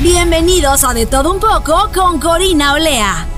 Bienvenidos a De Todo Un poco con Corina Olea.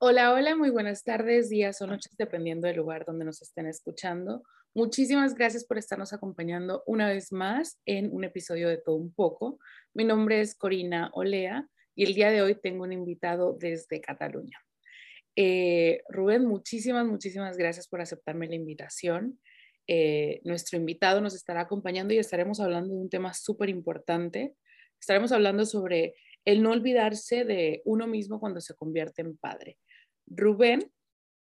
Hola, hola, muy buenas tardes, días o noches, dependiendo del lugar donde nos estén escuchando. Muchísimas gracias por estarnos acompañando una vez más en un episodio de Todo un poco. Mi nombre es Corina Olea y el día de hoy tengo un invitado desde Cataluña. Eh, Rubén, muchísimas, muchísimas gracias por aceptarme la invitación. Eh, nuestro invitado nos estará acompañando y estaremos hablando de un tema súper importante. Estaremos hablando sobre el no olvidarse de uno mismo cuando se convierte en padre. Rubén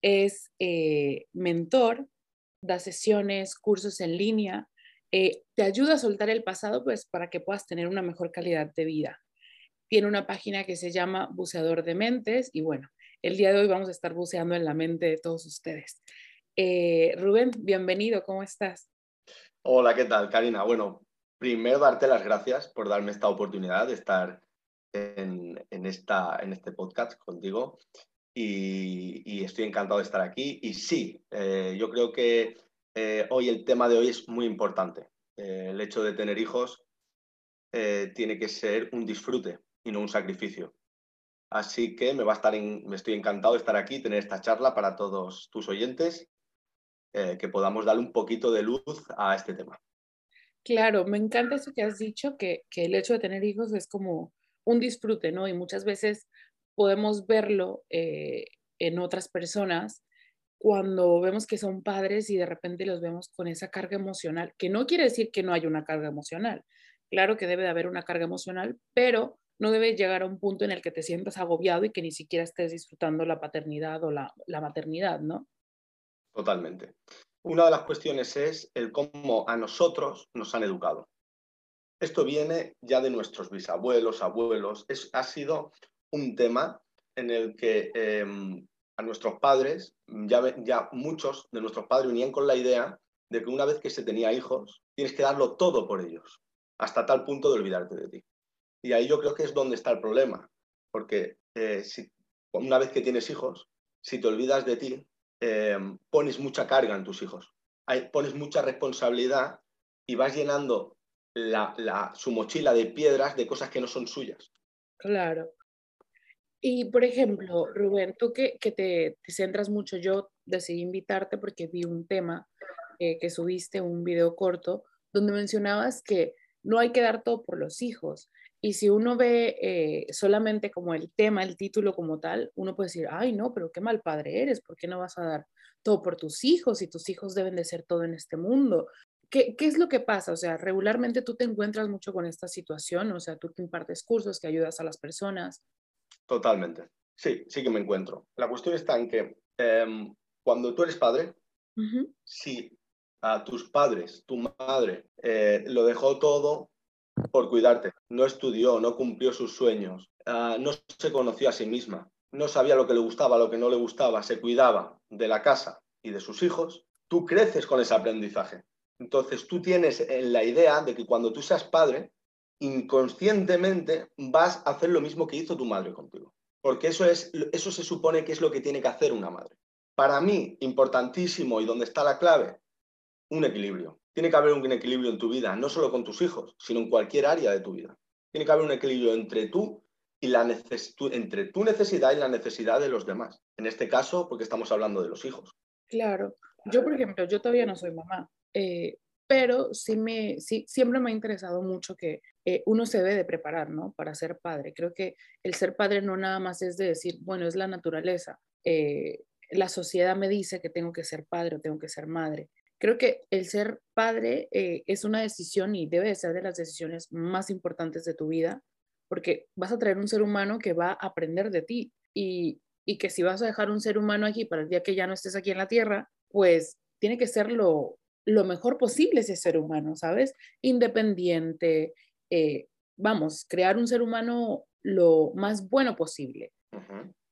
es eh, mentor da sesiones, cursos en línea, eh, te ayuda a soltar el pasado pues para que puedas tener una mejor calidad de vida. Tiene una página que se llama Buceador de Mentes y bueno, el día de hoy vamos a estar buceando en la mente de todos ustedes. Eh, Rubén, bienvenido, ¿cómo estás? Hola, ¿qué tal, Karina? Bueno, primero darte las gracias por darme esta oportunidad de estar en, este podcast contigo y, estoy encantado de estar aquí. Y sí, eh, yo creo que eh, hoy el tema de hoy es muy importante. Eh, el hecho de tener hijos tiene que ser un disfrute y no un sacrificio. Así que me, va a estar me estoy encantado de estar aquí, tener esta charla para todos tus oyentes, que podamos darle un poquito de luz a este tema. Claro, me encanta eso que has dicho, que, que el hecho de tener hijos es como un disfrute, ¿no? Y muchas veces podemos verlo eh, en otras personas cuando vemos que son padres y de repente los vemos con esa carga emocional, que no quiere decir que no haya una carga emocional. Claro que debe de haber una carga emocional, pero no debe llegar a un punto en el que te sientas agobiado y que ni siquiera estés disfrutando la paternidad o la, la maternidad, ¿no? Totalmente. Una de las cuestiones es el cómo a nosotros nos han educado. Esto viene ya de nuestros bisabuelos, abuelos. Es, ha sido un tema en el que em, a nuestros padres, ya, muchos de nuestros padres venían con la idea de que una vez que se tenía hijos, tienes que darlo todo por ellos, hasta tal punto de olvidarte de ti. Y ahí yo creo que es donde está el problema, porque eh, si, una vez que tienes hijos, si te olvidas de ti, em, pones mucha carga en tus hijos, pones mucha responsabilidad y vas llenando su mochila de piedras de cosas que no son suyas. Claro. Y, por ejemplo, Rubén, tú que, que te, centras mucho, yo decidí invitarte porque vi un tema eh, que subiste, un video corto, donde mencionabas que no hay que dar todo por los hijos. Y si uno ve eh, solamente como el tema, el título como tal, uno puede decir, ay, no, pero qué mal padre eres, ¿por qué no vas a dar todo por tus hijos y tus hijos deben de ser todo en este mundo? ¿Qué, ¿Qué, es lo que pasa? O sea, regularmente tú te encuentras mucho con esta situación, o sea, tú te impartes cursos que ayudas a las personas. Totalmente. Sí, sí que me encuentro. La cuestión está en que em, cuando tú eres padre, si a tus padres, tu madre, eh, lo dejó todo por cuidarte, no estudió, no cumplió sus sueños, ah, no se conoció a sí misma, no sabía lo que le gustaba, lo que no le gustaba, se cuidaba de la casa y de sus hijos, tú creces con ese aprendizaje. Entonces tú tienes la idea de que cuando tú seas padre, inconscientemente vas a hacer lo mismo que hizo tu madre contigo. Porque eso, es, eso se supone que es lo que tiene que hacer una madre. Para mí, importantísimo y donde está la clave, un equilibrio. Tiene que haber un equilibrio en tu vida, no solo con tus hijos, sino en cualquier área de tu vida. Tiene que haber un equilibrio entre tú y la entre tu necesidad y la necesidad de los demás. En este caso, porque estamos hablando de los hijos. Claro. Yo, por ejemplo, yo todavía no soy mamá, eh, pero sí me, sí, siempre me ha interesado mucho que eh, uno se debe de preparar, ¿no? Para ser padre. Creo que el ser padre no nada más es de decir, bueno, es la naturaleza. Eh, la sociedad me dice que tengo que ser padre o tengo que ser madre. Creo que el ser padre eh, es una decisión y debe de ser de las decisiones más importantes de tu vida, porque vas a traer un ser humano que va a aprender de ti y, y que si vas a dejar un ser humano aquí para el día que ya no estés aquí en la tierra, pues tiene que ser lo, lo mejor posible ese ser humano, ¿sabes? Independiente, eh, vamos, crear un ser humano lo más bueno posible.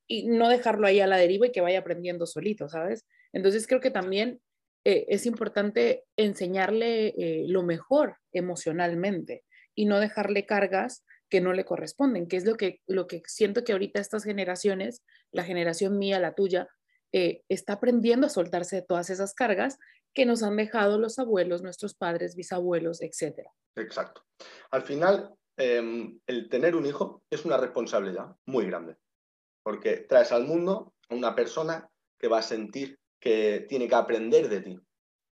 Y no dejarlo ahí a la deriva y que vaya aprendiendo solito, ¿sabes? Entonces creo que también eh, es importante enseñarle eh, lo mejor emocionalmente y no dejarle cargas que no le corresponden, que es lo que, lo que siento que ahorita estas generaciones, la generación mía, la tuya, eh, está aprendiendo a soltarse de todas esas cargas que nos han dejado los abuelos, nuestros padres, bisabuelos, etc. Exacto. Al final, em, el tener un hijo es una responsabilidad muy grande, porque traes al mundo a una persona que va a sentir que tiene que aprender de ti.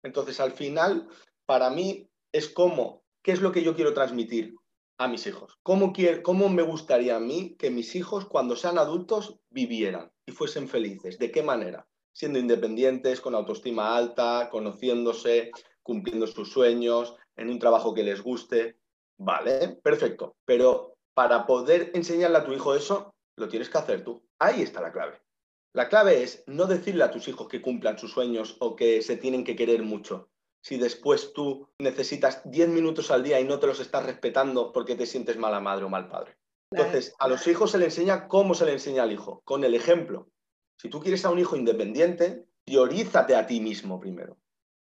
Entonces, al final, para mí es como, ¿qué es lo que yo quiero transmitir a mis hijos? ¿Cómo, ¿Cómo me gustaría a mí que mis hijos, cuando sean adultos, vivieran y fuesen felices? ¿De qué manera? Siendo independientes, con autoestima alta, conociéndose, cumpliendo sus sueños, en un trabajo que les guste. Vale, perfecto. Pero para poder enseñarle a tu hijo eso, lo tienes que hacer tú. Ahí está la clave. La clave es no decirle a tus hijos que cumplan sus sueños o que se tienen que querer mucho. Si después tú necesitas 10 minutos al día y no te los estás respetando porque te sientes mala madre o mal padre. Entonces, a los hijos se le enseña cómo se le enseña al hijo, con el ejemplo. Si tú quieres a un hijo independiente, priorízate a ti mismo primero,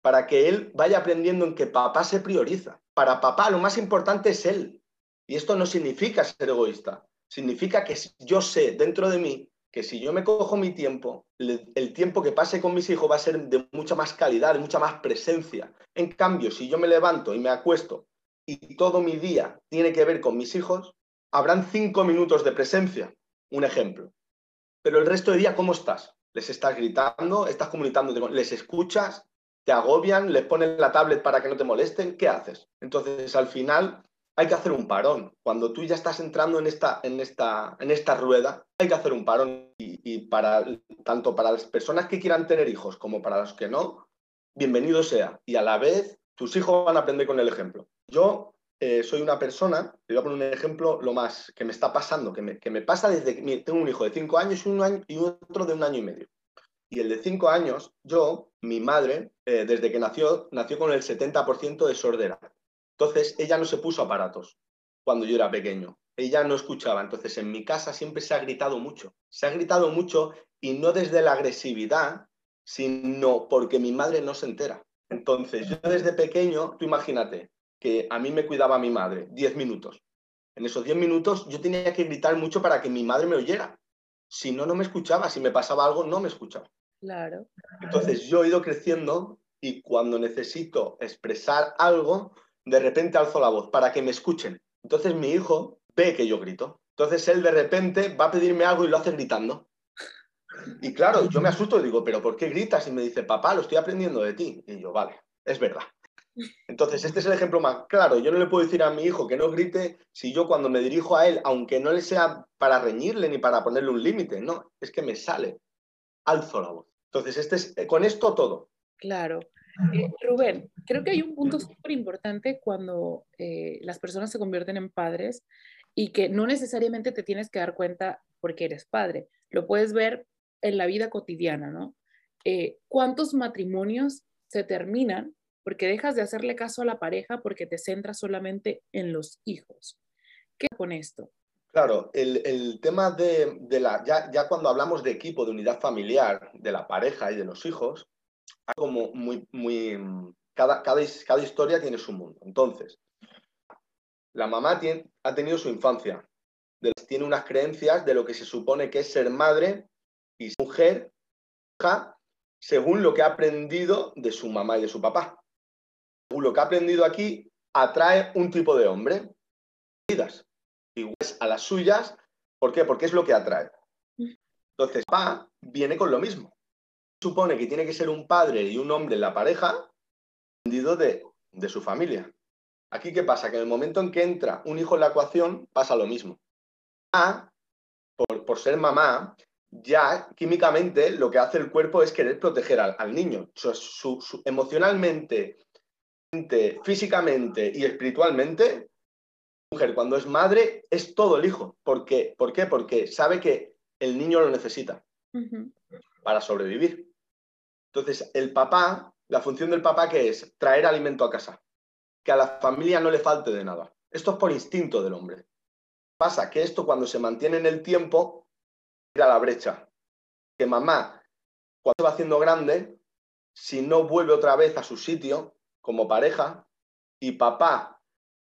para que él vaya aprendiendo en que papá se prioriza. Para papá lo más importante es él. Y esto no significa ser egoísta, significa que yo sé dentro de mí que si yo me cojo mi tiempo, el tiempo que pase con mis hijos va a ser de mucha más calidad, de mucha más presencia. En cambio, si yo me levanto y me acuesto y todo mi día tiene que ver con mis hijos, habrán cinco minutos de presencia, un ejemplo. Pero el resto del día, ¿cómo estás? ¿Les estás gritando? ¿Estás comunicando? ¿Les escuchas? ¿Te agobian? ¿Les pones la tablet para que no te molesten? ¿Qué haces? Entonces, al final, hay que hacer un parón. Cuando tú ya estás entrando en esta, en esta, en esta rueda, hay que hacer un parón. Y, para, tanto para las personas que quieran tener hijos como para los que no, bienvenido sea. Y a la vez, tus hijos van a aprender con el ejemplo. Yo eh, soy una persona, te voy a poner un ejemplo, lo más que me está pasando, que me, que me pasa desde que tengo un hijo de cinco años y, y otro de un año y medio. Y el de cinco años, yo, mi madre, eh, desde que nació, nació con el 70% de sordera. Entonces, ella no se puso aparatos cuando yo era pequeño. Ella no escuchaba. Entonces, en mi casa siempre se ha gritado mucho. Se ha gritado mucho y no desde la agresividad, sino porque mi madre no se entera. Entonces, yo desde pequeño, tú imagínate que a mí me cuidaba mi madre 10 minutos. En esos 10 minutos yo tenía que gritar mucho para que mi madre me oyera. Si no, no me escuchaba. Si me pasaba algo, no me escuchaba. Claro. Entonces, yo he ido creciendo y cuando necesito expresar algo, de repente alzo la voz para que me escuchen. Entonces mi hijo ve que yo grito. Entonces él de repente va a pedirme algo y lo hace gritando. Y claro, yo me asusto y digo, ¿pero por qué gritas? Y me dice, papá, lo estoy aprendiendo de ti. Y yo, vale, es verdad. Entonces, este es el ejemplo más claro. Yo no le puedo decir a mi hijo que no grite si yo cuando me dirijo a él, aunque no le sea para reñirle ni para ponerle un límite, no, es que me sale, alzo la voz. Entonces, este es, con esto todo. Claro. Eh, Rubén, creo que hay un punto súper importante cuando eh, las personas se convierten en padres y que no necesariamente te tienes que dar cuenta porque eres padre. Lo puedes ver en la vida cotidiana, ¿no? Eh, ¿Cuántos matrimonios se terminan porque dejas de hacerle caso a la pareja porque te centras solamente en los hijos? ¿Qué con esto? Claro, el, tema de, la, ya, cuando hablamos de equipo, de unidad familiar, de la pareja y de los hijos, como muy, muy, cada, historia tiene su mundo. Entonces, la mamá ha tenido su infancia, tiene unas creencias de lo que se supone que es ser madre y mujer, según lo que ha aprendido de su mamá y de su papá. Lo que ha aprendido aquí, atrae un tipo de hombre, iguales a las suyas. ¿Por qué? Porque es lo que atrae. Entonces, papá viene con lo mismo supone que tiene que ser un padre y un hombre en la pareja, dependiendo de, de su familia. Aquí, ¿qué pasa? Que en el momento en que entra un hijo en la ecuación, pasa lo mismo. A, por, por ser mamá, ya químicamente lo que hace el cuerpo es querer proteger al, niño. emocionalmente, físicamente y espiritualmente, mujer cuando es madre es todo el hijo. ¿Por qué? ¿Por qué? Porque sabe que el niño lo necesita para sobrevivir. Entonces, el papá la función del papá que es traer alimento a casa, que a la familia no le falte de nada. Esto es por instinto del hombre. Pasa que esto cuando se mantiene en el tiempo, a la brecha. Que mamá, cuando se va haciendo grande, si no vuelve otra vez a su sitio como pareja, y papá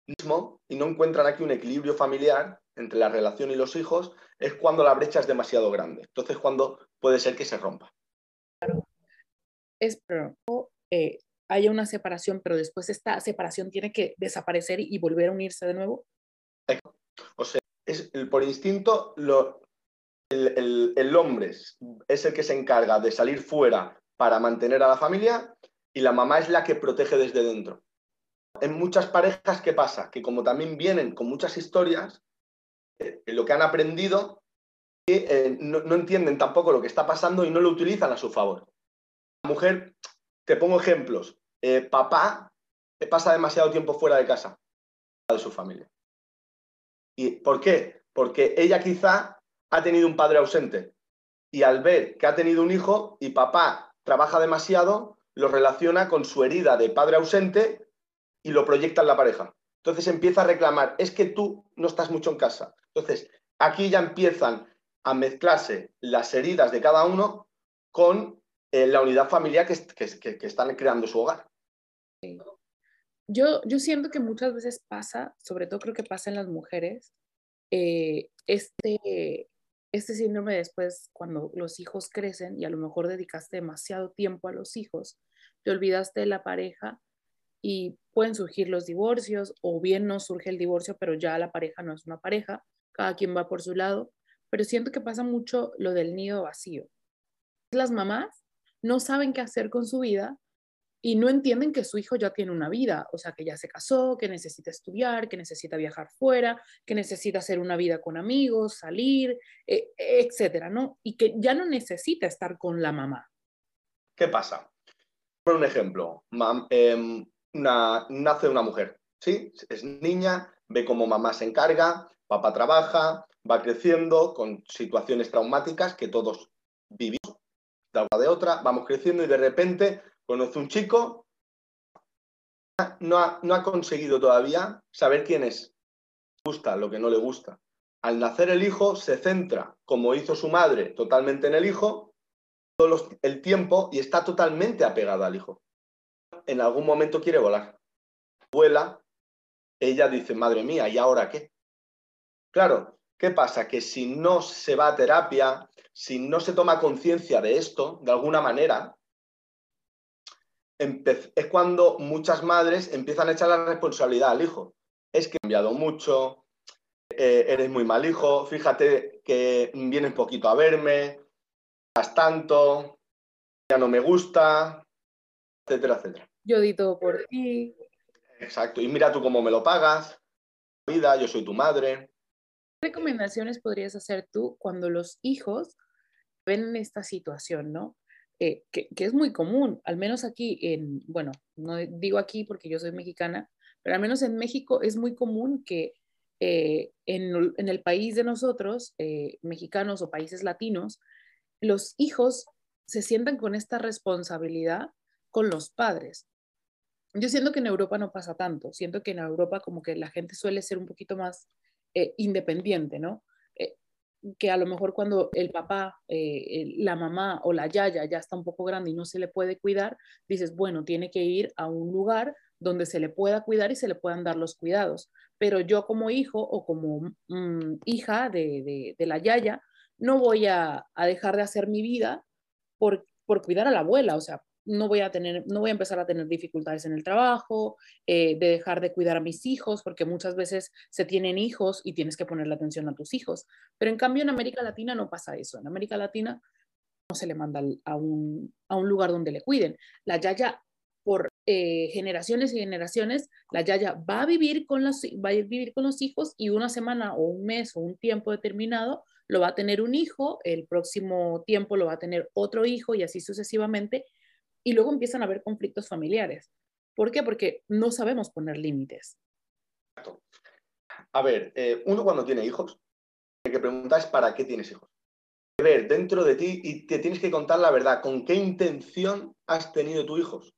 mismo, y no encuentran aquí un equilibrio familiar entre la relación y los hijos, es cuando la brecha es demasiado grande. Entonces, cuando puede ser que se rompa. Es, pero eh, haya una separación, pero después esta separación tiene que desaparecer y volver a unirse de nuevo. O sea, es, por instinto, lo, el, el, hombre es el que se encarga de salir fuera para mantener a la familia y la mamá es la que protege desde dentro. En muchas parejas, ¿qué pasa? Que como también vienen con muchas historias, eh, lo que han aprendido, eh, no, no, entienden tampoco lo que está pasando y no lo utilizan a su favor. La mujer, te pongo ejemplos, eh, papá pasa demasiado tiempo fuera de casa, de su familia. ¿Y por qué? Porque ella quizá ha tenido un padre ausente y al ver que ha tenido un hijo y papá trabaja demasiado, lo relaciona con su herida de padre ausente y lo proyecta en la pareja. Entonces empieza a reclamar, es que tú no estás mucho en casa. Entonces, aquí ya empiezan a mezclarse las heridas de cada uno con eh, la unidad familiar que, están creando su hogar. Yo, yo siento que muchas veces pasa, sobre todo creo que pasa en las mujeres, eh, este, este síndrome después, cuando los hijos crecen y a lo mejor dedicaste demasiado tiempo a los hijos, te olvidaste de la pareja y pueden surgir los divorcios o bien no surge el divorcio, pero ya la pareja no es una pareja, cada quien va por su lado, pero siento que pasa mucho lo del nido vacío. Las mamás no saben qué hacer con su vida y no entienden que su hijo ya tiene una vida, o sea, que ya se casó, que necesita estudiar, que necesita viajar fuera, que necesita hacer una vida con amigos, salir, eh, etcétera, ¿no? Y que ya no necesita estar con la mamá. ¿Qué pasa? Por un ejemplo, em, nace una mujer, ¿sí? Es niña, ve cómo mamá se encarga, papá trabaja, va creciendo con situaciones traumáticas que todos vivimos de una de otra, vamos creciendo y de repente conoce un chico, no ha, no ha conseguido todavía saber quién es, gusta, lo que no le gusta. Al nacer el hijo se centra, como hizo su madre, totalmente en el hijo, todo el tiempo y está totalmente apegada al hijo. En algún momento quiere volar. Vuela, ella dice, madre mía, ¿y ahora qué? Claro, ¿qué pasa? Que si no se va a terapia, si no se toma conciencia de esto, de alguna manera, es cuando muchas madres empiezan a echar la responsabilidad al hijo. Es que he cambiado mucho, eh, eres muy mal hijo, fíjate que vienes poquito a verme, tanto, ya no me gusta, etcétera, etcétera. Yo di todo por ti. Exacto, y mira tú cómo me lo pagas, vida, yo soy tu madre. ¿Qué recomendaciones podrías hacer tú cuando los hijos ven esta situación, no? Eh, que, es muy común, al menos aquí en, bueno, no digo aquí porque yo soy mexicana, pero al menos en México es muy común que eh, en, el país de nosotros, eh, mexicanos o países latinos, los hijos se sientan con esta responsabilidad con los padres. Yo siento que en Europa no pasa tanto, siento que en Europa como que la gente suele ser un poquito más independiente, ¿no? que a lo mejor cuando el papá, eh, la mamá o la yaya ya está un poco grande y no se le puede cuidar, dices, bueno, tiene que ir a un lugar donde se le pueda cuidar y se le puedan dar los cuidados. Pero yo como hijo o como mm, hija de, la yaya, no voy a, dejar de hacer mi vida por, por cuidar a la abuela. O sea, no voy a tener, no voy a empezar a tener dificultades en el trabajo, eh, de dejar de cuidar a mis hijos, porque muchas veces se tienen hijos y tienes que ponerle atención a tus hijos. Pero en cambio en América Latina no pasa eso. En América Latina no se le manda a un, lugar donde le cuiden. La yaya, por eh, generaciones y generaciones, la yaya va a, vivir con los, va a vivir con los hijos y una semana o un mes o un tiempo determinado lo va a tener un hijo, el próximo tiempo lo va a tener otro hijo y así sucesivamente y luego empiezan a haber conflictos familiares. ¿Por qué? Porque no sabemos poner límites. A ver, eh, uno cuando tiene hijos, hay que preguntar es para qué tienes hijos. Ver dentro de ti y te tienes que contar la verdad, con qué intención has tenido tus hijos.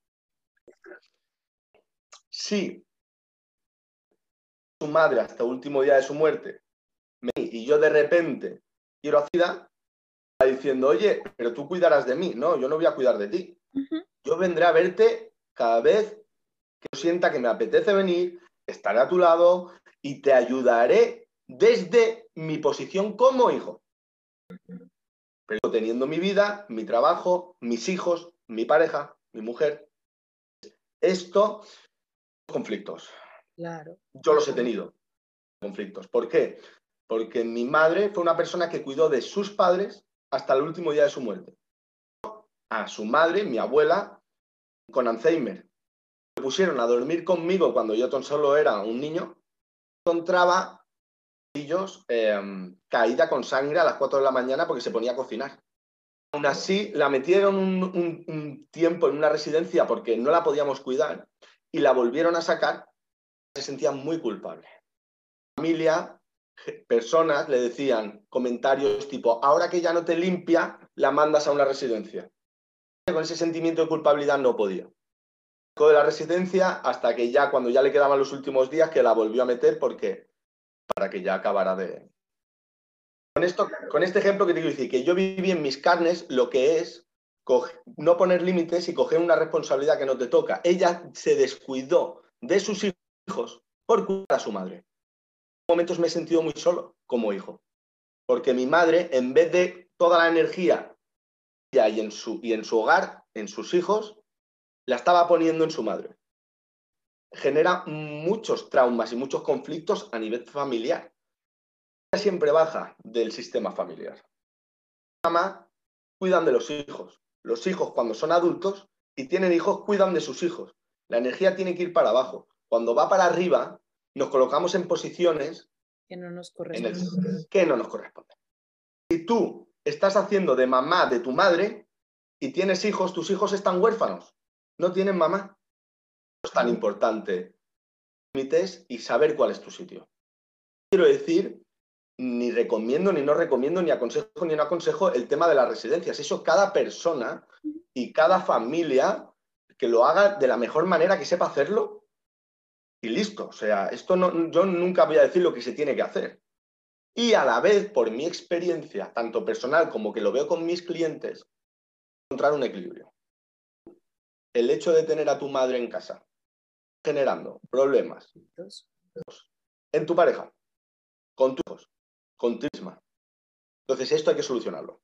si su madre hasta el último día de su muerte y yo de repente quiero hacer diciendo, oye, pero tú cuidarás de mí. No, yo no voy a cuidar de ti. Yo vendré a verte cada vez que sienta que me apetece venir, estaré a tu lado y te ayudaré desde mi posición como hijo. Pero teniendo mi vida, mi trabajo, mis hijos, mi pareja, mi mujer. Esto, conflictos. Claro. Yo los he tenido, conflictos. ¿Por qué? Porque mi madre fue una persona que cuidó de sus padres hasta el último día de su muerte. A su madre, mi abuela, con Alzheimer. Me pusieron a dormir conmigo cuando yo tan solo era un niño. Encontraba ellos em, caída con sangre a las 4 de la mañana porque se ponía a cocinar. Aún así, la metieron un, tiempo en una residencia porque no la podíamos cuidar y la volvieron a sacar. Se sentía muy culpable. familia personas le decían comentarios tipo, ahora que ya no te limpia, la mandas a una residencia. Con ese sentimiento de culpabilidad no podía. de la residencia hasta que ya, cuando ya le quedaban los últimos días, que la volvió a meter porque para que ya acabara de... Con, esto, con este ejemplo que te quiero decir, que yo viví en mis carnes lo que es no poner límites y coger una responsabilidad que no te toca. Ella se descuidó de sus hijos por culpa de su madre momentos me he sentido muy solo como hijo, porque mi madre, en vez de toda la energía y en su, y en su hogar, en sus hijos, la estaba poniendo en su madre. Genera muchos traumas y muchos conflictos a nivel familiar. Siempre baja del sistema familiar. Mamá cuidan de los hijos. Los hijos cuando son adultos y tienen hijos cuidan de sus hijos. La energía tiene que ir para abajo. Cuando va para arriba, nos colocamos en posiciones que no nos corresponden. Que no nos corresponden. Si tú estás haciendo de mamá de tu madre y tienes hijos, tus hijos están huérfanos, no tienen mamá. Es tan importante límites y saber cuál es tu sitio. Quiero decir, ni recomiendo, ni no recomiendo, ni aconsejo, ni no aconsejo el tema de las residencias. Eso cada persona y cada familia que lo haga de la mejor manera que sepa hacerlo, y listo. O sea, esto no, yo nunca voy a decir lo que se tiene que hacer. Y a la vez, por mi experiencia, tanto personal como que lo veo con mis clientes, encontrar un equilibrio. El hecho de tener a tu madre en casa generando problemas en tu pareja, con tus hijos, con tu misma. Entonces, esto hay que solucionarlo.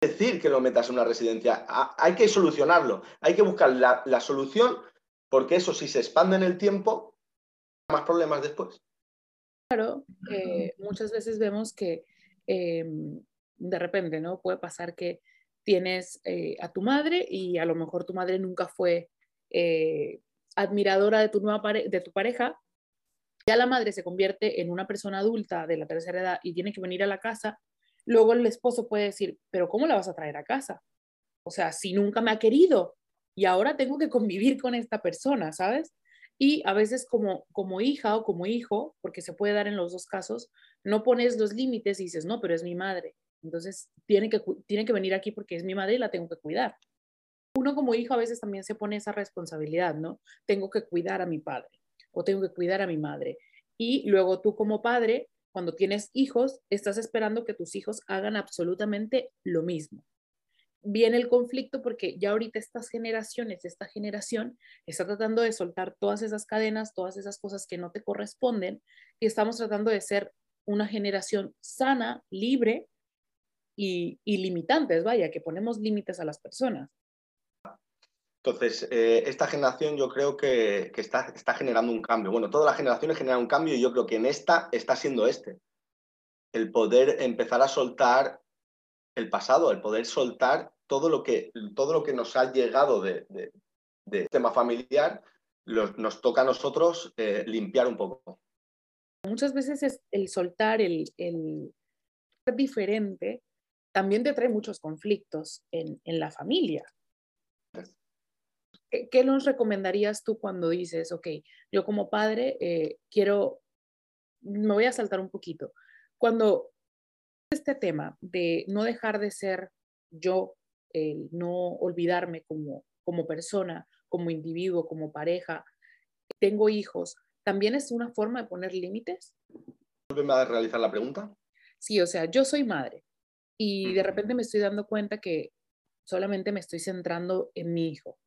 Decir que lo metas en una residencia, hay que solucionarlo, hay que buscar la, la solución porque eso si se expande en el tiempo, más problemas después. Claro, eh, muchas veces vemos que em, de repente, ¿no? Puede pasar que tienes eh, a tu madre y a lo mejor tu madre nunca fue eh, admiradora de tu, nueva de tu pareja. Ya la madre se convierte en una persona adulta de la tercera edad y tiene que venir a la casa. Luego el esposo puede decir, pero ¿cómo la vas a traer a casa? O sea, si nunca me ha querido, y ahora tengo que convivir con esta persona, ¿sabes? Y a veces como, como hija o como hijo, porque se puede dar en los dos casos, no pones los límites y dices, no, pero es mi madre. Entonces tiene que, tiene que venir aquí porque es mi madre y la tengo que cuidar. Uno como hijo a veces también se pone esa responsabilidad, ¿no? Tengo que cuidar a mi padre o tengo que cuidar a mi madre. Y luego tú como padre, cuando tienes hijos, estás esperando que tus hijos hagan absolutamente lo mismo viene el conflicto porque ya ahorita estas generaciones, esta generación está tratando de soltar todas esas cadenas, todas esas cosas que no te corresponden y estamos tratando de ser una generación sana, libre y, limitantes, vaya, que ponemos límites a las personas. Entonces, eh, esta generación yo creo que, está, está, generando un cambio. Bueno, todas las generaciones generan un cambio y yo creo que en esta está siendo este. El poder empezar a soltar el pasado, el poder soltar todo lo que, todo lo que nos ha llegado de, tema familiar, nos toca a nosotros eh, limpiar un poco. Muchas veces es el soltar, el, el diferente, también te trae muchos conflictos en, la familia. ¿Qué, nos recomendarías tú cuando dices, ok, yo como padre eh, quiero, me voy a saltar un poquito, cuando este tema de no dejar de ser yo, el no olvidarme como, como persona, como individuo, como pareja, tengo hijos, ¿también es una forma de poner límites? ¿Vuelve a realizar la pregunta? Sí, o sea, yo soy madre y de repente me estoy dando cuenta que solamente me estoy centrando en mi hijo.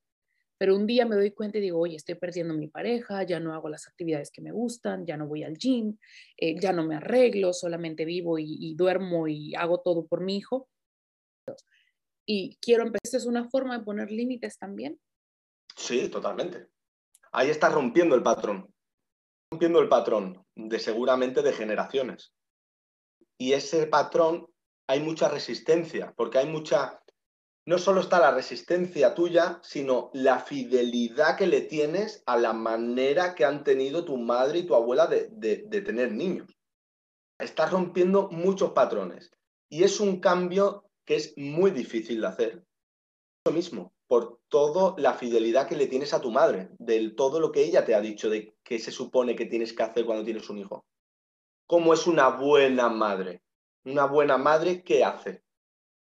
Pero un día me doy cuenta y digo, oye, estoy perdiendo mi pareja, ya no hago las actividades que me gustan, ya no voy al gym, eh, ya no me arreglo, solamente vivo y, duermo y hago todo por mi hijo. Y quiero empezar, ¿es una forma de poner límites también? Sí, totalmente. Ahí está rompiendo el patrón, rompiendo el patrón de seguramente de generaciones. Y ese patrón hay mucha resistencia, porque hay mucha no solo está la resistencia tuya, sino la fidelidad que le tienes a la manera que han tenido tu madre y tu abuela de, tener niños. Estás rompiendo muchos patrones y es un cambio que es muy difícil de hacer. Lo mismo, por toda la fidelidad que le tienes a tu madre, del todo lo que ella te ha dicho de qué se supone que tienes que hacer cuando tienes un hijo. ¿Cómo es una buena madre? Una buena madre, ¿qué hace?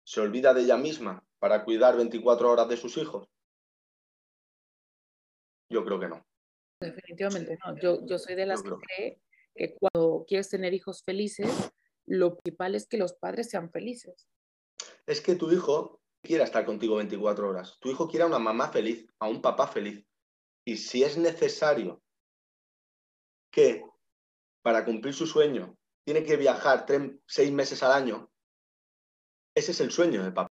¿Se olvida de ella misma? Para cuidar 24 horas de sus hijos? Yo creo que no. Definitivamente no. Yo, yo soy de las que cree que cuando quieres tener hijos felices, lo principal es que los padres sean felices. Es que tu hijo quiere estar contigo 24 horas. Tu hijo quiere a una mamá feliz, a un papá feliz. Y si es necesario que para cumplir su sueño tiene que viajar seis meses al año, ese es el sueño de papá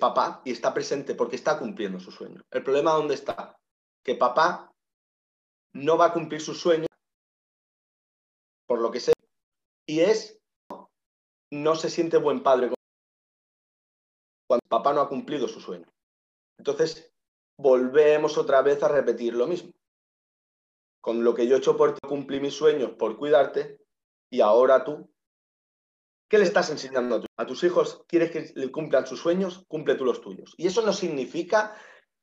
papá y está presente porque está cumpliendo su sueño. El problema dónde está? Que papá no va a cumplir su sueño por lo que sé y es no se siente buen padre cuando papá no ha cumplido su sueño. Entonces, volvemos otra vez a repetir lo mismo. Con lo que yo he hecho por ti, cumplí mis sueños por cuidarte y ahora tú ¿Qué le estás enseñando a, tus hijos? ¿Quieres que cumplan sus sueños? Cumple tú los tuyos. Y eso no significa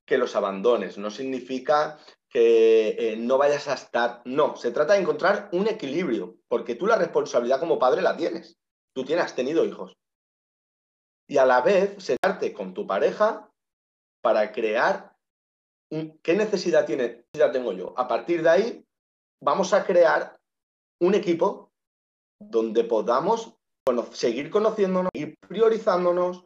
que los abandones, no significa que eh, no vayas a estar. No, se trata de encontrar un equilibrio, porque tú la responsabilidad como padre la tienes. Tú tienes, has tenido hijos. Y a la vez, sentarte con tu pareja para crear qué necesidad tiene, necesidad tengo yo. A partir de ahí, vamos a crear un equipo donde podamos seguir conociéndonos, seguir priorizándonos,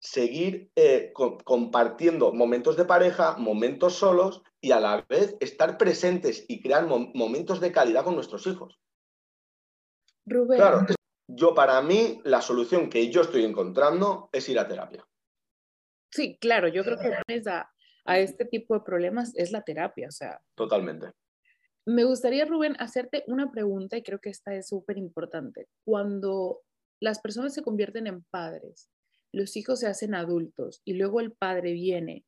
seguir eh, compartiendo momentos de pareja, momentos solos y a la vez estar presentes y crear momentos de calidad con nuestros hijos. Rubén. Claro, yo para mí la solución que yo estoy encontrando es ir a terapia. Sí, claro, yo creo que a, a este tipo de problemas es la terapia, o sea. Totalmente. Me gustaría, Rubén, hacerte una pregunta y creo que esta es súper importante. Cuando las personas se convierten en padres, los hijos se hacen adultos y luego el padre viene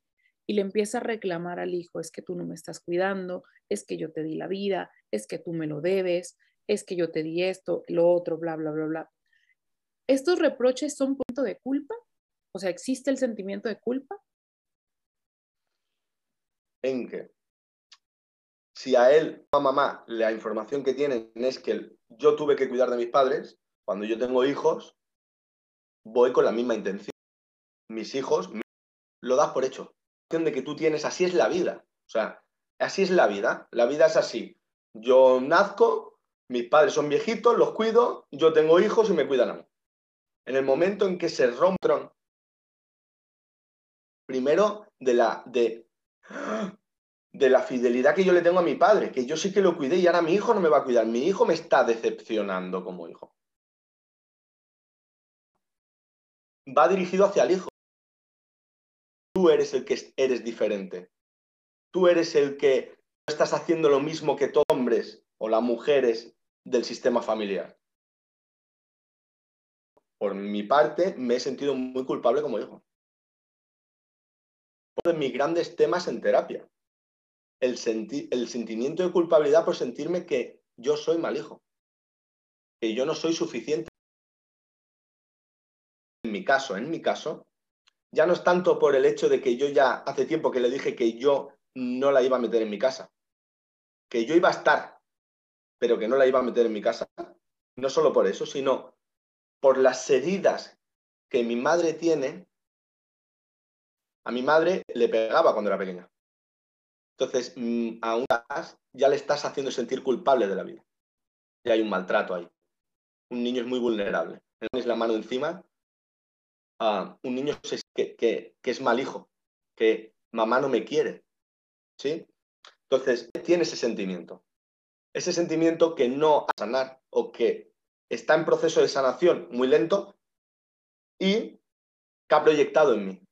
y le empieza a reclamar al hijo, es que tú no me estás cuidando, es que yo te di la vida, es que tú me lo debes, es que yo te di esto, lo otro, bla, bla, bla, bla. ¿Estos reproches son punto de culpa? O sea, ¿existe el sentimiento de culpa? En que si a él, a mamá, la información que tienen es que yo tuve que cuidar de mis padres, cuando yo tengo hijos, voy con la misma intención. Mis hijos lo das por hecho. De que tú tienes, así es la vida. O sea, así es la vida. La vida es así. Yo nazco, mis padres son viejitos, los cuido, yo tengo hijos y me cuidan a mí. En el momento en que se rompen, primero de la, de, de la fidelidad que yo le tengo a mi padre, que yo sí que lo cuidé y ahora mi hijo no me va a cuidar. Mi hijo me está decepcionando como hijo. Va dirigido hacia el hijo. Tú eres el que eres diferente. Tú eres el que estás haciendo lo mismo que todos los hombres o las mujeres del sistema familiar. Por mi parte, me he sentido muy culpable como hijo. Uno de mis grandes temas en terapia. El sentimiento de culpabilidad por sentirme que yo soy mal hijo. Que yo no soy suficiente en mi caso, en mi caso, ya no es tanto por el hecho de que yo ya hace tiempo que le dije que yo no la iba a meter en mi casa, que yo iba a estar, pero que no la iba a meter en mi casa. No solo por eso, sino por las heridas que mi madre tiene. A mi madre le pegaba cuando era pequeña. Entonces, mm, aún ya le estás haciendo sentir culpable de la vida. Ya hay un maltrato ahí. Un niño es muy vulnerable. Le pones la mano encima. Un niño que, que, es mal hijo, que mamá no me quiere. ¿Sí? Entonces, tiene ese sentimiento. Ese sentimiento que no a sanar o que está en proceso de sanación muy lento y que ha proyectado en mí.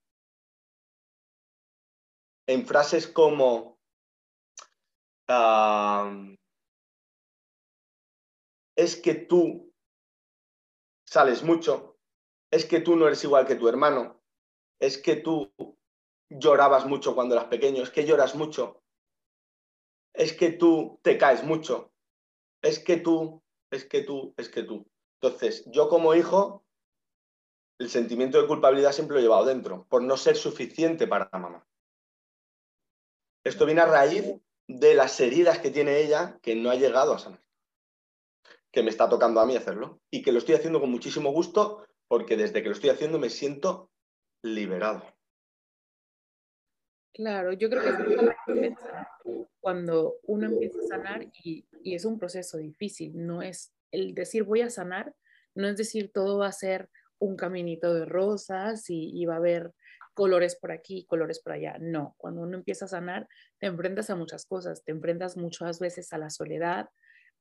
En frases como es que tú sales mucho, es que tú no eres igual que tu hermano, es que tú llorabas mucho cuando eras pequeño, es que lloras mucho, es que tú te caes mucho, es que tú, es que tú, es que tú. Entonces, yo como hijo, el sentimiento de culpabilidad siempre lo he llevado dentro, por no ser suficiente para la mamá. Esto viene a raíz de las heridas que tiene ella que no ha llegado a sanar. Que me está tocando a mí hacerlo y que lo estoy haciendo con muchísimo gusto porque desde que lo estoy haciendo me siento liberado. Claro, yo creo que cuando uno empieza a sanar y, y, es un proceso difícil, no es el decir voy a sanar, no es decir todo va a ser un caminito de rosas y, y va a haber colores por aquí, colores por allá. No, cuando uno empieza a sanar, te enfrentas a muchas cosas, te enfrentas muchas veces a la soledad,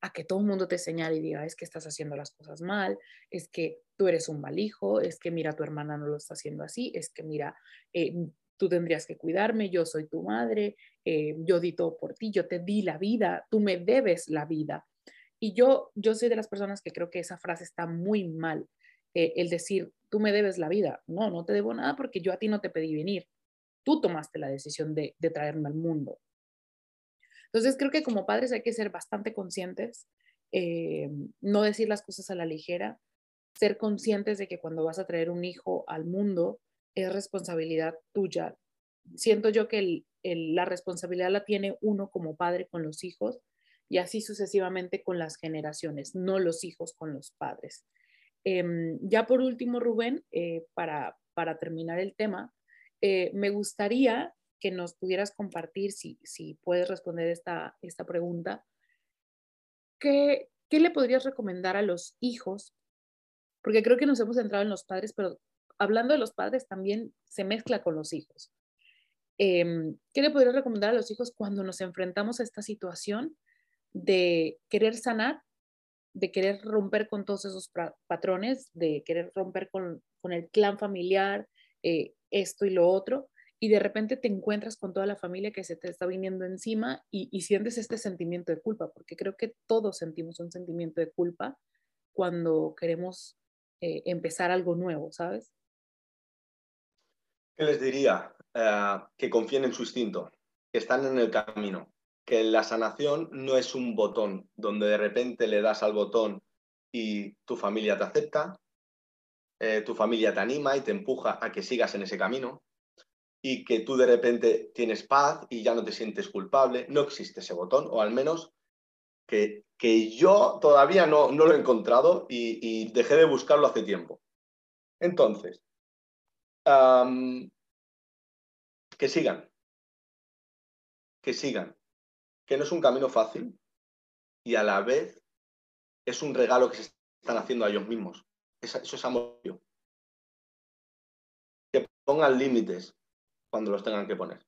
a que todo el mundo te señale y diga, es que estás haciendo las cosas mal, es que tú eres un mal hijo, es que mira, tu hermana no lo está haciendo así, es que mira, eh, tú tendrías que cuidarme, yo soy tu madre, eh, yo di todo por ti, yo te di la vida, tú me debes la vida. Y yo, yo soy de las personas que creo que esa frase está muy mal. Eh, el decir, tú me debes la vida. No, no te debo nada porque yo a ti no te pedí venir. Tú tomaste la decisión de, traerme al mundo. Entonces creo que como padres hay que ser bastante conscientes, eh, no decir las cosas a la ligera, ser conscientes de que cuando vas a traer un hijo al mundo es responsabilidad tuya. Siento yo que la responsabilidad la tiene uno como padre con los hijos y así sucesivamente con las generaciones, no los hijos con los padres. Em, ya por último, Rubén, eh, para, terminar el tema, eh, me gustaría que nos pudieras compartir, si, si puedes responder esta, esta pregunta, ¿qué, ¿qué le podrías recomendar a los hijos? Porque creo que nos hemos centrado en los padres, pero hablando de los padres también se mezcla con los hijos. Em, ¿Qué le podrías recomendar a los hijos cuando nos enfrentamos a esta situación de querer sanar de querer romper con todos esos patrones, de querer romper con, el clan familiar, eh, esto y lo otro, y de repente te encuentras con toda la familia que se te está viniendo encima y, sientes este sentimiento de culpa, porque creo que todos sentimos un sentimiento de culpa cuando queremos eh, empezar algo nuevo, ¿sabes? ¿Qué les diría? Eh, que confíen en su instinto, que están en el camino, que la sanación no es un botón donde de repente le das al botón y tu familia te acepta, eh, tu familia te anima y te empuja a que sigas en ese camino y que tú de repente tienes paz y ya no te sientes culpable. No existe ese botón, o al menos que, que yo todavía no, no, lo he encontrado y, dejé de buscarlo hace tiempo. Entonces, que sigan, que sigan que no es un camino fácil y a la vez es un regalo que se están haciendo a ellos mismos. Eso, es amor. Que pongan límites cuando los tengan que poner.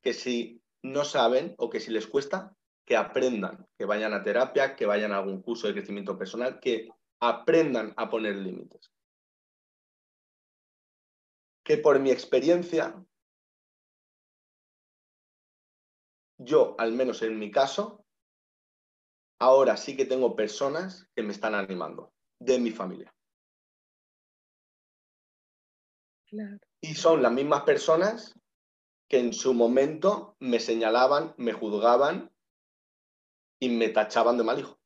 Que si no saben o que si les cuesta, que aprendan, que vayan a terapia, que vayan a algún curso de crecimiento personal, que aprendan a poner límites. Que por mi experiencia yo, al menos en mi caso, ahora sí que tengo personas que me están animando de mi familia. Y son las mismas personas que en su momento me señalaban, me juzgaban y me tachaban de mal hijo.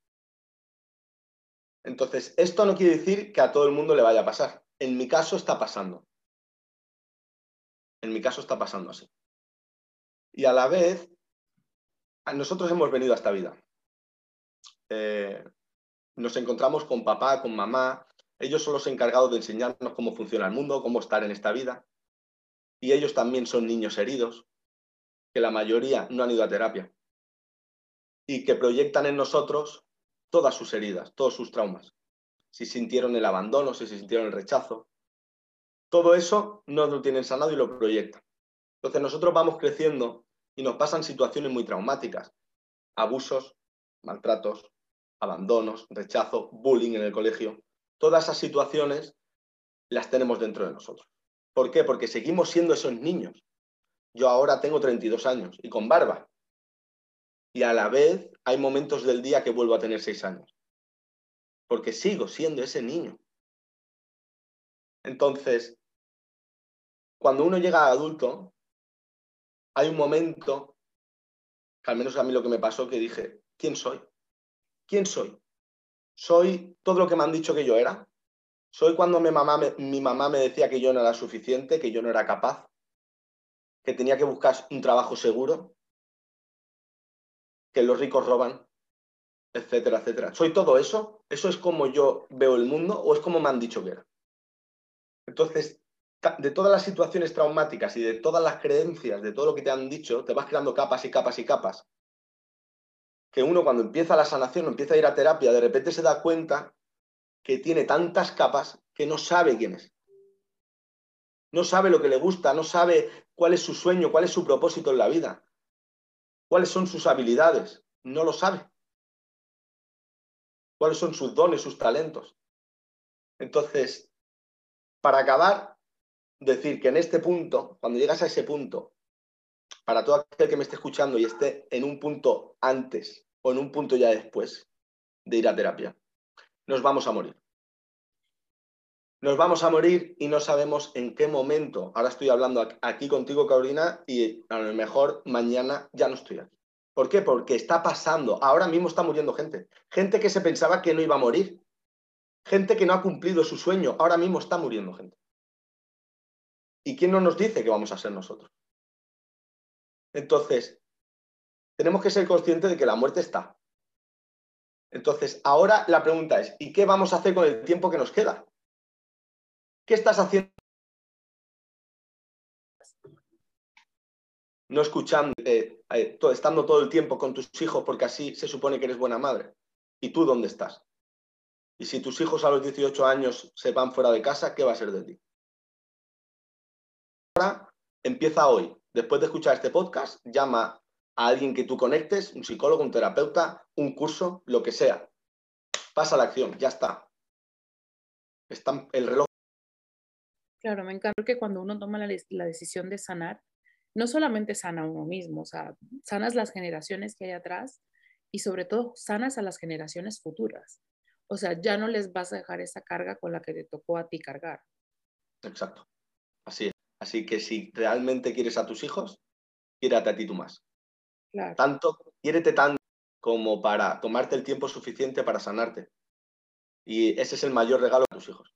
Entonces, esto no quiere decir que a todo el mundo le vaya a pasar. En mi caso está pasando. En mi caso está pasando así. Y a la vez, nosotros hemos venido a esta vida. Eh, nos encontramos con papá, con mamá. Ellos son los encargados de enseñarnos cómo funciona el mundo, cómo estar en esta vida. Y ellos también son niños heridos. que la mayoría no han ido a terapia y que proyectan en nosotros todas sus heridas, todos sus traumas. Si sintieron el abandono, si sintieron el rechazo. Todo eso no lo tienen sanado y lo proyectan. Entonces nosotros vamos creciendo y nos pasan situaciones muy traumáticas. Abusos, maltratos, abandonos, rechazo, bullying en el colegio. Todas esas situaciones las tenemos dentro de nosotros. ¿Por qué? Porque seguimos siendo esos niños. Yo ahora tengo 32 años y con barba. Y a la vez hay momentos del día que vuelvo a tener 6 años. Porque sigo siendo ese niño. Entonces, cuando uno llega a adulto, hay un momento, al menos a mí lo que me pasó, que dije, ¿quién soy? ¿Quién soy? ¿Soy todo lo que me han dicho que yo era? ¿Soy cuando mi mamá me, decía que yo no era suficiente, que yo no era capaz, que tenía que buscar un trabajo seguro, que los ricos roban, etcétera, etcétera? ¿Soy todo eso? ¿Eso es como yo veo el mundo o es como me han dicho que era? Entonces, de todas las situaciones traumáticas y de todas las creencias, de todo lo que te han dicho, te vas creando capas y capas y capas que uno cuando empieza la sanación, empieza a ir a terapia, de repente se da cuenta que tiene tantas capas que no sabe quién es. No sabe lo que le gusta, no sabe cuál es su sueño, cuál es su propósito en la vida, cuáles son sus habilidades, no lo sabe. Cuáles son sus dones, sus talentos. Entonces, para acabar, decir que en este punto, cuando llegas a ese punto, para todo aquel que me esté escuchando y esté en un punto antes en un punto ya después de ir a terapia. Nos vamos a morir. Nos vamos a morir y no sabemos en qué momento. Ahora estoy hablando aquí contigo, Carolina, y a lo mejor mañana ya no estoy aquí. ¿Por qué? Porque está pasando. Ahora mismo está muriendo gente. Gente que se pensaba que no iba a morir. Gente que no ha cumplido su sueño. Ahora mismo está muriendo gente. ¿Y quién no nos dice que vamos a ser nosotros? Entonces, tenemos que ser conscientes de que la muerte está. Entonces, ahora la pregunta es, ¿y qué vamos a hacer con el tiempo que nos queda? ¿Qué estás haciendo? No escuchando, eh, eh, estando todo el tiempo con tus hijos porque así se supone que eres buena madre. ¿Y tú dónde estás? Y si tus hijos a los 18 años se van fuera de casa, ¿qué va a ser de ti? Ahora empieza hoy. Después de escuchar este podcast, llama a alguien que tú conectes, un psicólogo, un terapeuta, un curso, lo que sea. Pasa la acción, ya está. Está el reloj. Claro, me encanta que cuando uno toma la, la decisión de sanar, no solamente sana a uno mismo, o sea, sanas las generaciones que hay atrás y sobre todo sanas a las generaciones futuras. O sea, ya no les vas a dejar esa carga con la que te tocó a ti cargar. Exacto. Así es. Así que si realmente quieres a tus hijos, quiérate a ti tú más. Tanto, quiérete tanto como para tomarte el tiempo suficiente para sanarte. Y ese es el mayor regalo a tus hijos.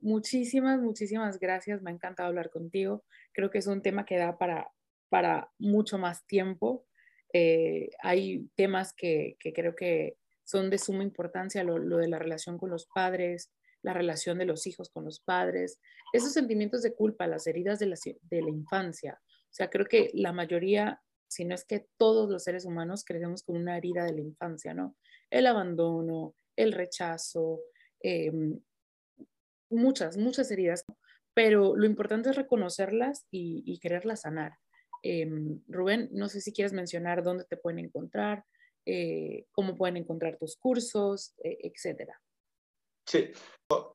Muchísimas, muchísimas gracias. Me ha encantado hablar contigo. Creo que es un tema que da para, para mucho más tiempo. Eh, hay temas que, creo que son de suma importancia, lo, de la relación con los padres, la relación de los hijos con los padres, esos sentimientos de culpa, las heridas de la, de la infancia, o sea, creo que la mayoría, si no es que todos los seres humanos crecemos con una herida de la infancia, ¿no? El abandono, el rechazo, em, muchas, muchas heridas, pero lo importante es reconocerlas y, quererlas sanar. Em, Rubén, no sé si quieres mencionar dónde te pueden encontrar, eh, cómo pueden encontrar tus cursos, e, etcétera. Sí,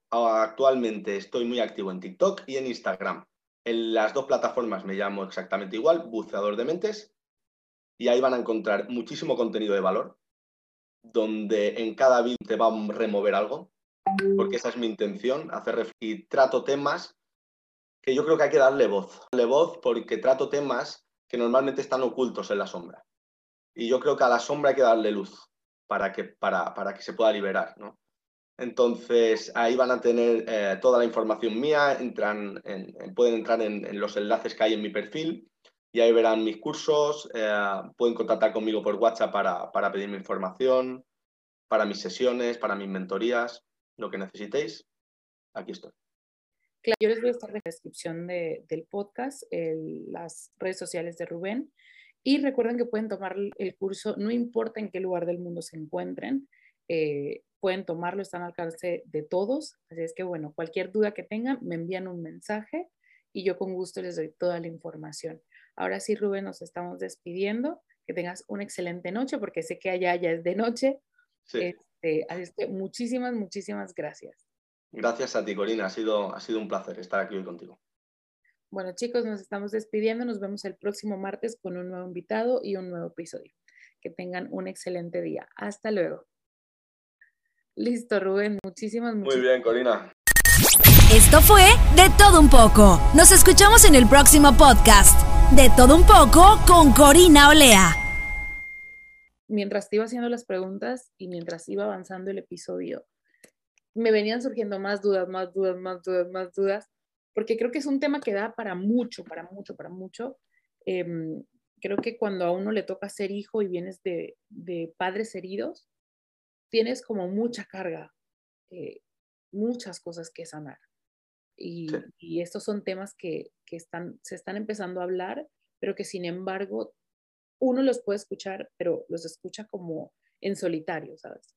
actualmente estoy muy activo en TikTok y en Instagram. En las dos plataformas me llamo exactamente igual, Buceador de Mentes, y ahí van a encontrar muchísimo contenido de valor, donde en cada vídeo te va a remover algo, porque esa es mi intención, hacer y trato temas que yo creo que hay que darle voz. Darle voz porque trato temas que normalmente están ocultos en la sombra. Y yo creo que a la sombra hay que darle luz para que, para, para que se pueda liberar. ¿no? Entonces, ahí van a tener eh, toda la información mía, entran pueden entrar en, los enlaces que hay en mi perfil y ahí verán mis cursos, eh, pueden contactar conmigo por WhatsApp para, para pedirme información, para mis sesiones, para mis mentorías, lo que necesitéis, aquí estoy. Claro, yo les voy a estar en la descripción del podcast, las redes sociales de Rubén. Y recuerden que pueden tomar el curso, no importa en qué lugar del mundo se encuentren, eh, pueden tomarlo, están al alcance de todos. Así es que, bueno, cualquier duda que tengan, me envían un mensaje y yo con gusto les doy toda la información. Ahora sí, Rubén, nos estamos despidiendo. Que tengas una excelente noche, porque sé que allá ya es de noche. Este, así es que muchísimas, muchísimas gracias. Gracias a ti, Corina. Ha sido, ha sido un placer estar aquí hoy contigo. Bueno, chicos, nos estamos despidiendo. Nos vemos el próximo martes con un nuevo invitado y un nuevo episodio. Que tengan un excelente día. Hasta luego. Listo, Rubén. Muchísimas, muchísimas. Muy bien, Corina. Esto fue De Todo Un poco. Nos escuchamos en el próximo podcast. De Todo Un poco con Corina Olea. Mientras te iba haciendo las preguntas y mientras iba avanzando el episodio, me venían surgiendo más dudas, más dudas, más dudas, más dudas, porque creo que es un tema que da para mucho, para mucho, para mucho. Em, creo que cuando a uno le toca ser hijo y vienes de, de padres heridos, tienes como mucha carga, eh, muchas cosas que sanar. Y, estos son temas que, están, se están empezando a hablar, pero que sin embargo uno los puede escuchar, pero los escucha como en solitario, ¿sabes?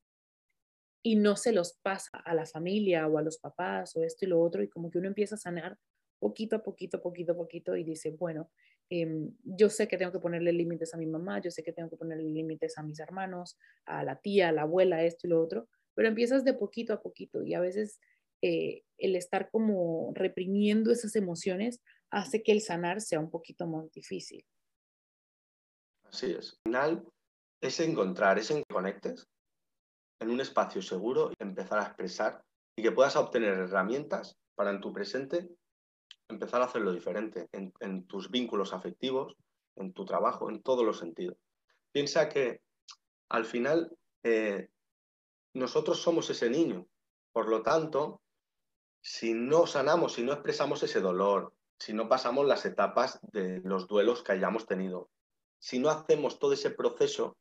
Y no se los pasa a la familia o a los papás o esto y lo otro, y como que uno empieza a sanar poquito a poquito, poquito a poquito, y dice, bueno, Em, yo sé que tengo que ponerle límites a mi mamá, yo sé que tengo que ponerle límites a mis hermanos, a la tía, a la abuela, esto y lo otro, pero empiezas de poquito a poquito y a veces eh, el estar como reprimiendo esas emociones hace que el sanar sea un poquito más difícil. Así es. Al final es encontrar, es en que conectes en un espacio seguro y empezar a expresar y que puedas obtener herramientas para en tu presente empezar a hacerlo diferente en, tus vínculos afectivos, en tu trabajo, en todos los sentidos. Piensa que al final eh, nosotros somos ese niño. Por lo tanto, si no sanamos, si no expresamos ese dolor, si no pasamos las etapas de los duelos que hayamos tenido, si no hacemos todo ese proceso,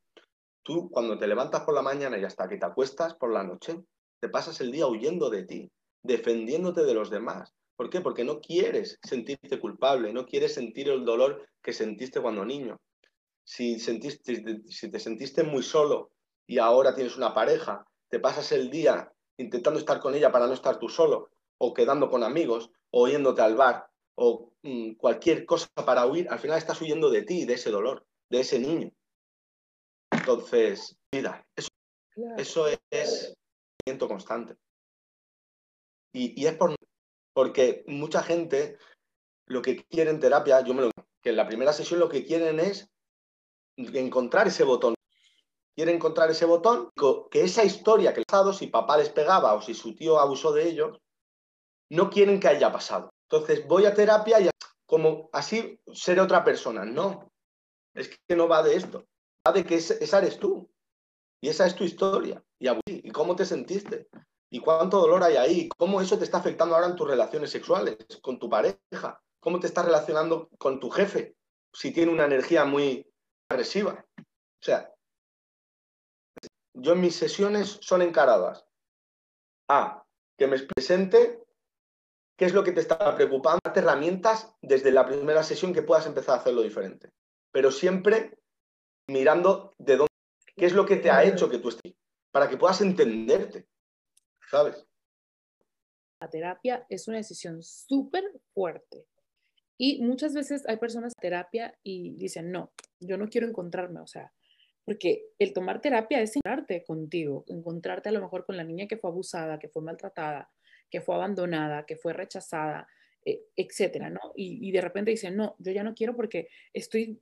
tú cuando te levantas por la mañana y hasta que te acuestas por la noche, te pasas el día huyendo de ti, defendiéndote de los demás, ¿Por qué? Porque no quieres sentirte culpable, no quieres sentir el dolor que sentiste cuando niño. Si, sentiste, si te sentiste muy solo y ahora tienes una pareja, te pasas el día intentando estar con ella para no estar tú solo, o quedando con amigos, o yéndote al bar, o mm, cualquier cosa para huir, al final estás huyendo de ti, de ese dolor, de ese niño. Entonces, mira, eso, eso es constante. Y, y es por porque mucha gente lo que quiere en terapia, yo me lo que en la primera sesión lo que quieren es encontrar ese botón. Quieren encontrar ese botón, que esa historia que les ha pasado, si papá les pegaba o si su tío abusó de ellos, no quieren que haya pasado. Entonces voy a terapia y como así seré otra persona. No, es que no va de esto. Va de que esa eres tú. Y esa es tu historia. Y cómo te sentiste y cuánto dolor hay ahí, cómo eso te está afectando ahora en tus relaciones sexuales, con tu pareja, cómo te estás relacionando con tu jefe, si tiene una energía muy agresiva. O sea, yo en mis sesiones son encaradas. A que me presente qué es lo que te está preocupando, darte herramientas desde la primera sesión que puedas empezar a hacerlo diferente, pero siempre mirando de dónde, qué es lo que te ha hecho que tú estés, para que puedas entenderte. La terapia es una decisión súper fuerte. Y muchas veces hay personas en terapia y dicen, no, yo no quiero encontrarme, o sea, porque el tomar terapia es encontrarte contigo, encontrarte a lo mejor con la niña que fue abusada, que fue maltratada, que fue abandonada, que fue rechazada, eh, etcétera, ¿no? Y, y, de repente dicen, no, yo ya no quiero porque estoy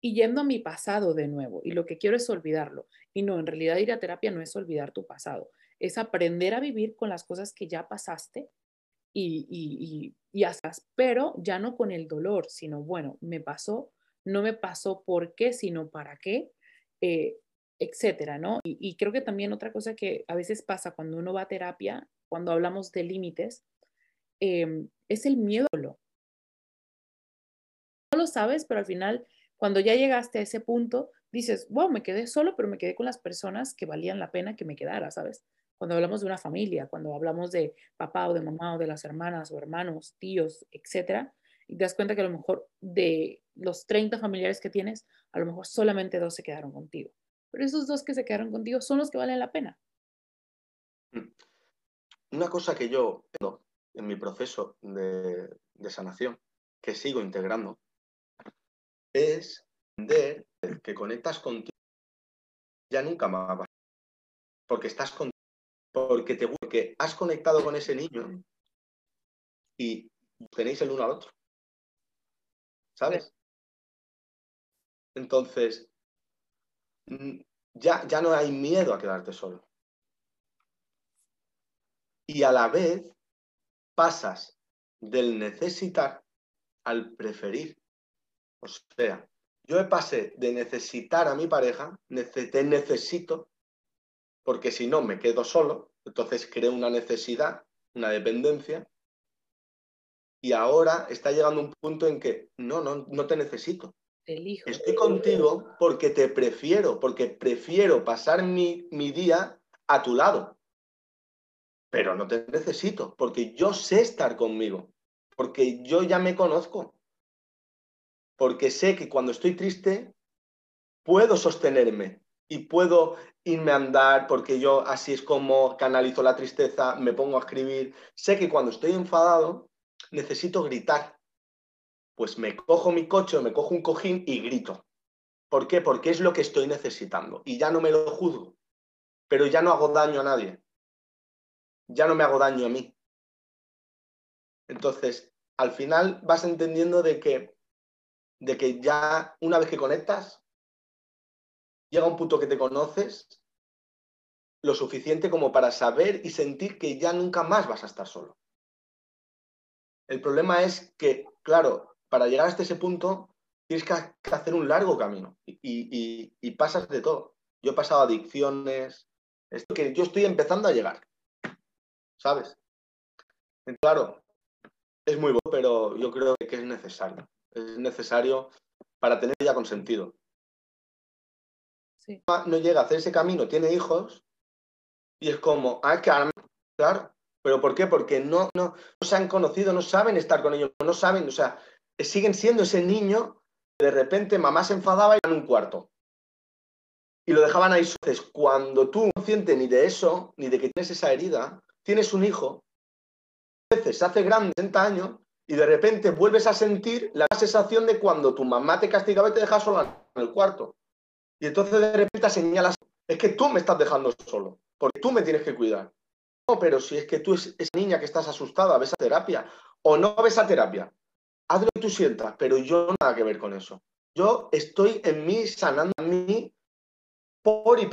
yendo a mi pasado de nuevo y lo que quiero es olvidarlo. Y no, en realidad ir a terapia no es olvidar tu pasado, es aprender a vivir con las cosas que ya pasaste y, y, y, pero ya no con el dolor, sino, bueno, me pasó, no me pasó por qué, sino para qué, eh, etcétera, ¿no? Y, creo que también otra cosa que a veces pasa cuando uno va a terapia, cuando hablamos de límites, em, es el miedo. No lo sabes, pero al final, cuando ya llegaste a ese punto, dices, wow, me quedé solo, pero me quedé con las personas que valían la pena que me quedara, ¿sabes? Cuando hablamos de una familia, cuando hablamos de papá o de mamá o de las hermanas o hermanos, tíos, etcétera, y te das cuenta que a lo mejor de los 30 familiares que tienes, a lo mejor solamente dos se quedaron contigo. Pero esos dos que se quedaron contigo son los que valen la pena. Mm. Una cosa que yo en mi proceso de, de sanación, que sigo integrando, es entender que conectas contigo ya nunca más porque estás con porque te porque has conectado con ese niño y tenéis el uno al otro. ¿Sabes? Entonces, mm, ya, ya no hay miedo a quedarte solo. Y a la vez pasas del necesitar al preferir. O sea, yo pasé de necesitar a mi pareja, te necesito, porque si no me quedo solo, entonces creo una necesidad, una dependencia, y ahora está llegando un punto en que no, no, no te necesito. Estoy contigo porque te prefiero, porque prefiero pasar mi, mi día a tu lado. Pero no te necesito, porque yo sé estar conmigo, porque yo ya me conozco, porque sé que cuando estoy triste puedo sostenerme y puedo irme a andar porque yo así es como canalizo la tristeza, me pongo a escribir. Sé que cuando estoy enfadado necesito gritar. Pues me cojo mi coche, me cojo un cojín y grito. ¿Por qué? Porque es lo que estoy necesitando y ya no me lo juzgo, pero ya no hago daño a nadie. Ya no me hago daño a mí. Entonces, al final vas entendiendo de que, de que ya una vez que conectas, llega un punto que te conoces lo suficiente como para saber y sentir que ya nunca más vas a estar solo. El problema es que, claro, para llegar hasta ese punto tienes que hacer un largo camino y, pasas de todo. Yo he pasado adicciones, esto que yo estoy empezando a llegar, ¿sabes? Claro, es muy bueno, pero yo creo que es necesario. Es necesario para tener ya consentido no llega a hacer ese camino, tiene hijos, y es como, ah, claro, pero ¿por qué? Porque no, no, se han conocido, no saben estar con ellos, no saben, o sea, siguen siendo ese niño, de repente mamá se enfadaba y en un cuarto. Y lo dejaban ahí. Entonces, cuando tú no sientes ni de eso, ni de que tienes esa herida, tienes un hijo, a veces se hace grande, 60 años, y de repente vuelves a sentir la sensación de cuando tu mamá te castigaba y te dejaba sola en el cuarto. Y entonces de repente señalas, es que tú me estás dejando solo, porque tú me tienes que cuidar. No, pero si es que tú es esa niña que estás asustada, ves a terapia o no ves a terapia, haz lo que tú sientas, pero yo nada que ver con eso. Yo estoy en mí, sanando a mí por y para